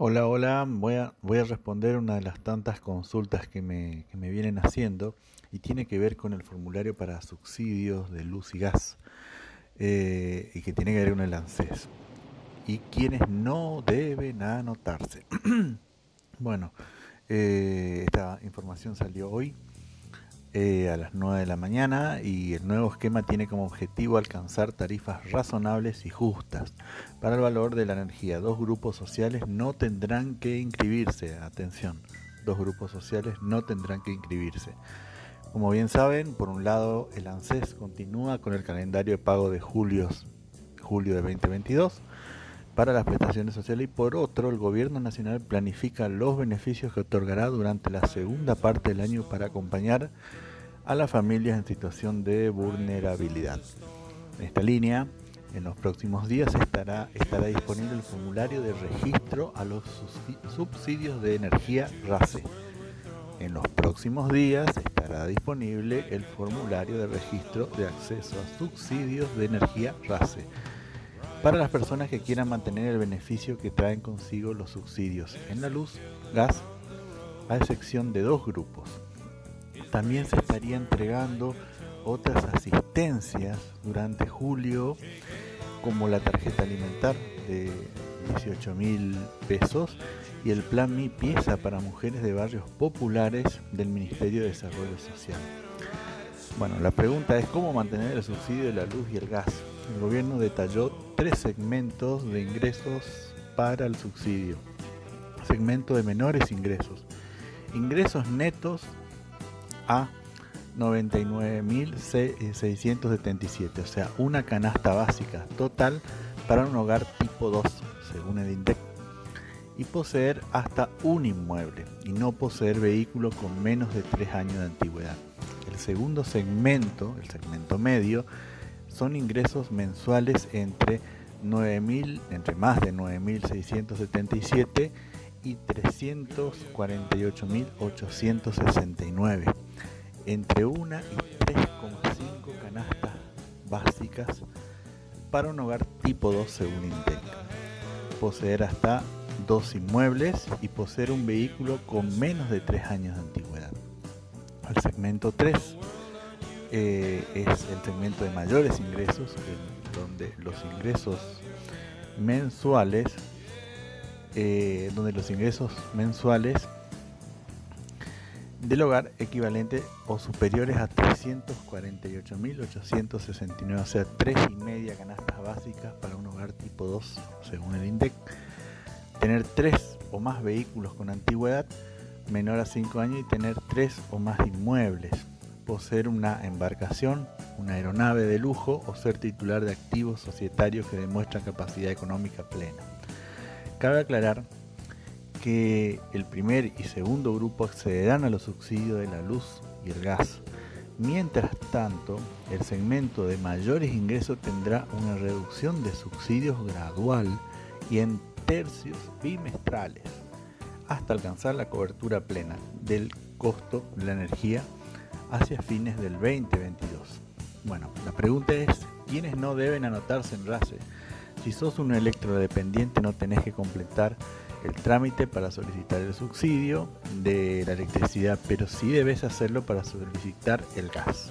Hola, hola, voy a, voy a responder una de las tantas consultas que me, que me vienen haciendo y tiene que ver con el formulario para subsidios de luz y gas eh, y que tiene que ver con el ANSES y quienes no deben anotarse. bueno, eh, esta información salió hoy eh, a las 9 de la mañana y el nuevo esquema tiene como objetivo alcanzar tarifas razonables y justas para el valor de la energía. Dos grupos sociales no tendrán que inscribirse. Atención, dos grupos sociales no tendrán que inscribirse. Como bien saben, por un lado el ANSES continúa con el calendario de pago de julio, julio de 2022 para las prestaciones sociales y por otro el gobierno nacional planifica los beneficios que otorgará durante la segunda parte del año para acompañar a las familias en situación de vulnerabilidad. En esta línea, en los próximos días estará, estará disponible el formulario de registro a los subsidios de energía RACE. En los próximos días estará disponible el formulario de registro de acceso a subsidios de energía RACE para las personas que quieran mantener el beneficio que traen consigo los subsidios en la luz, gas, a excepción de dos grupos. También se estaría entregando otras asistencias durante julio, como la tarjeta alimentar de 18 mil pesos y el plan Mi Pieza para mujeres de barrios populares del Ministerio de Desarrollo Social. Bueno, la pregunta es cómo mantener el subsidio de la luz y el gas el gobierno detalló tres segmentos de ingresos para el subsidio. Segmento de menores ingresos. Ingresos netos a 99.677, o sea, una canasta básica total para un hogar tipo 2, según el INDEC. Y poseer hasta un inmueble y no poseer vehículo con menos de 3 años de antigüedad. El segundo segmento, el segmento medio, son ingresos mensuales entre 9.000, entre más de 9.677 y 348.869, entre una y 3,5 canastas básicas para un hogar tipo 2 según INTEC. Poseer hasta dos inmuebles y poseer un vehículo con menos de 3 años de antigüedad. Al segmento 3 eh, es el segmento de mayores ingresos, donde los ingresos mensuales, eh, donde los ingresos mensuales del hogar equivalente o superiores a 348.869, o sea, tres y media canastas básicas para un hogar tipo 2, según el INDEC. Tener tres o más vehículos con antigüedad menor a 5 años y tener tres o más inmuebles poseer una embarcación, una aeronave de lujo o ser titular de activos societarios que demuestran capacidad económica plena. Cabe aclarar que el primer y segundo grupo accederán a los subsidios de la luz y el gas. Mientras tanto, el segmento de mayores ingresos tendrá una reducción de subsidios gradual y en tercios bimestrales hasta alcanzar la cobertura plena del costo de la energía hacia fines del 2022. Bueno, la pregunta es, ¿quiénes no deben anotarse en RACE? Si sos un electrodependiente no tenés que completar el trámite para solicitar el subsidio de la electricidad, pero sí debes hacerlo para solicitar el gas.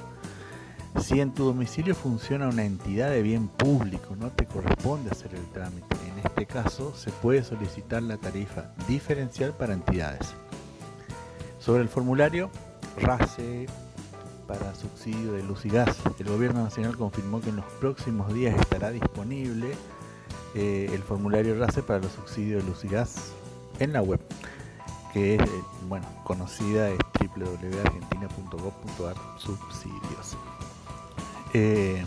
Si en tu domicilio funciona una entidad de bien público, no te corresponde hacer el trámite. En este caso, se puede solicitar la tarifa diferencial para entidades. Sobre el formulario, RACE para subsidio de luz y gas. El gobierno nacional confirmó que en los próximos días estará disponible eh, el formulario RACE para los subsidios de luz y gas en la web, que es, eh, bueno, conocida es www.argentina.gov.ar subsidios. Eh,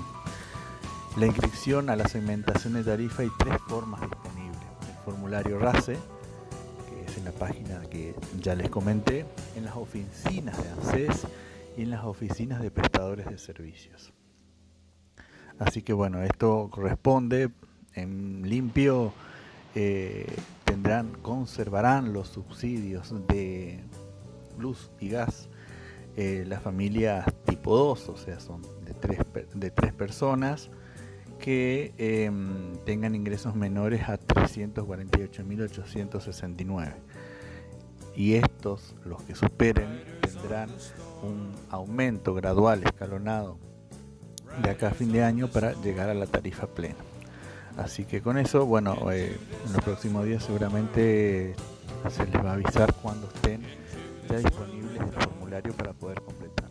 la inscripción a la segmentación de tarifa hay tres formas disponibles. El formulario RACE, que es en la página que ya les comenté, en las oficinas de ANSES, en las oficinas de prestadores de servicios. Así que bueno, esto corresponde en limpio, eh, tendrán, conservarán los subsidios de luz y gas eh, las familias tipo 2, o sea, son de tres, de tres personas que em, tengan ingresos menores a 348.869. Y estos, los que superen, tendrán un aumento gradual, escalonado, de acá a fin de año para llegar a la tarifa plena. Así que con eso, bueno, eh, en los próximos días seguramente se les va a avisar cuando estén ya disponibles el formulario para poder completarlo.